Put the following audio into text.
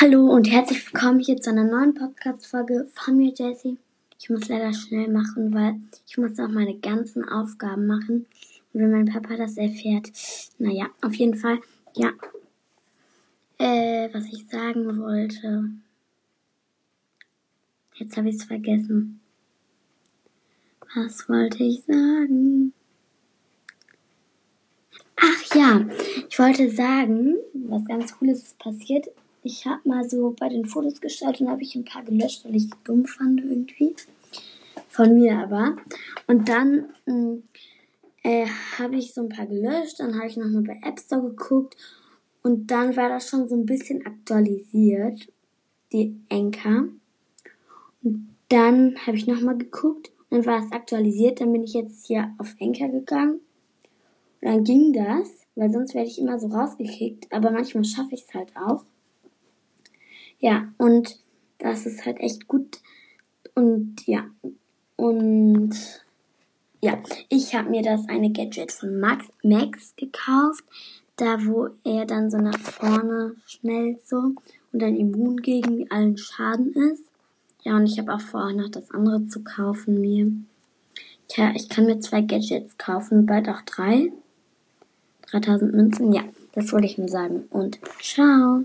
Hallo und herzlich willkommen hier zu einer neuen Podcast-Folge von mir, Jessie. Ich muss leider schnell machen, weil ich muss auch meine ganzen Aufgaben machen. Und wenn mein Papa das erfährt, naja, auf jeden Fall, ja. Äh, was ich sagen wollte. Jetzt habe ich es vergessen. Was wollte ich sagen? Ach ja, ich wollte sagen, was ganz Cooles ist passiert ich habe mal so bei den Fotos geschaut und habe ich ein paar gelöscht, weil ich dumm fand irgendwie. Von mir aber. Und dann hm, äh, habe ich so ein paar gelöscht. Dann habe ich nochmal bei App Store geguckt. Und dann war das schon so ein bisschen aktualisiert, die Anchor. Und dann habe ich nochmal geguckt. Dann war es aktualisiert. Dann bin ich jetzt hier auf Anchor gegangen. Und dann ging das, weil sonst werde ich immer so rausgekickt. Aber manchmal schaffe ich es halt auch. Ja, und das ist halt echt gut. Und ja, und ja, ich habe mir das eine Gadget von Max, Max gekauft, da wo er dann so nach vorne schnell so und dann immun gegen allen Schaden ist. Ja, und ich habe auch vor, noch das andere zu kaufen mir. Tja, ich kann mir zwei Gadgets kaufen, bald auch drei. 3000 Münzen, ja, das wollte ich nur sagen. Und ciao.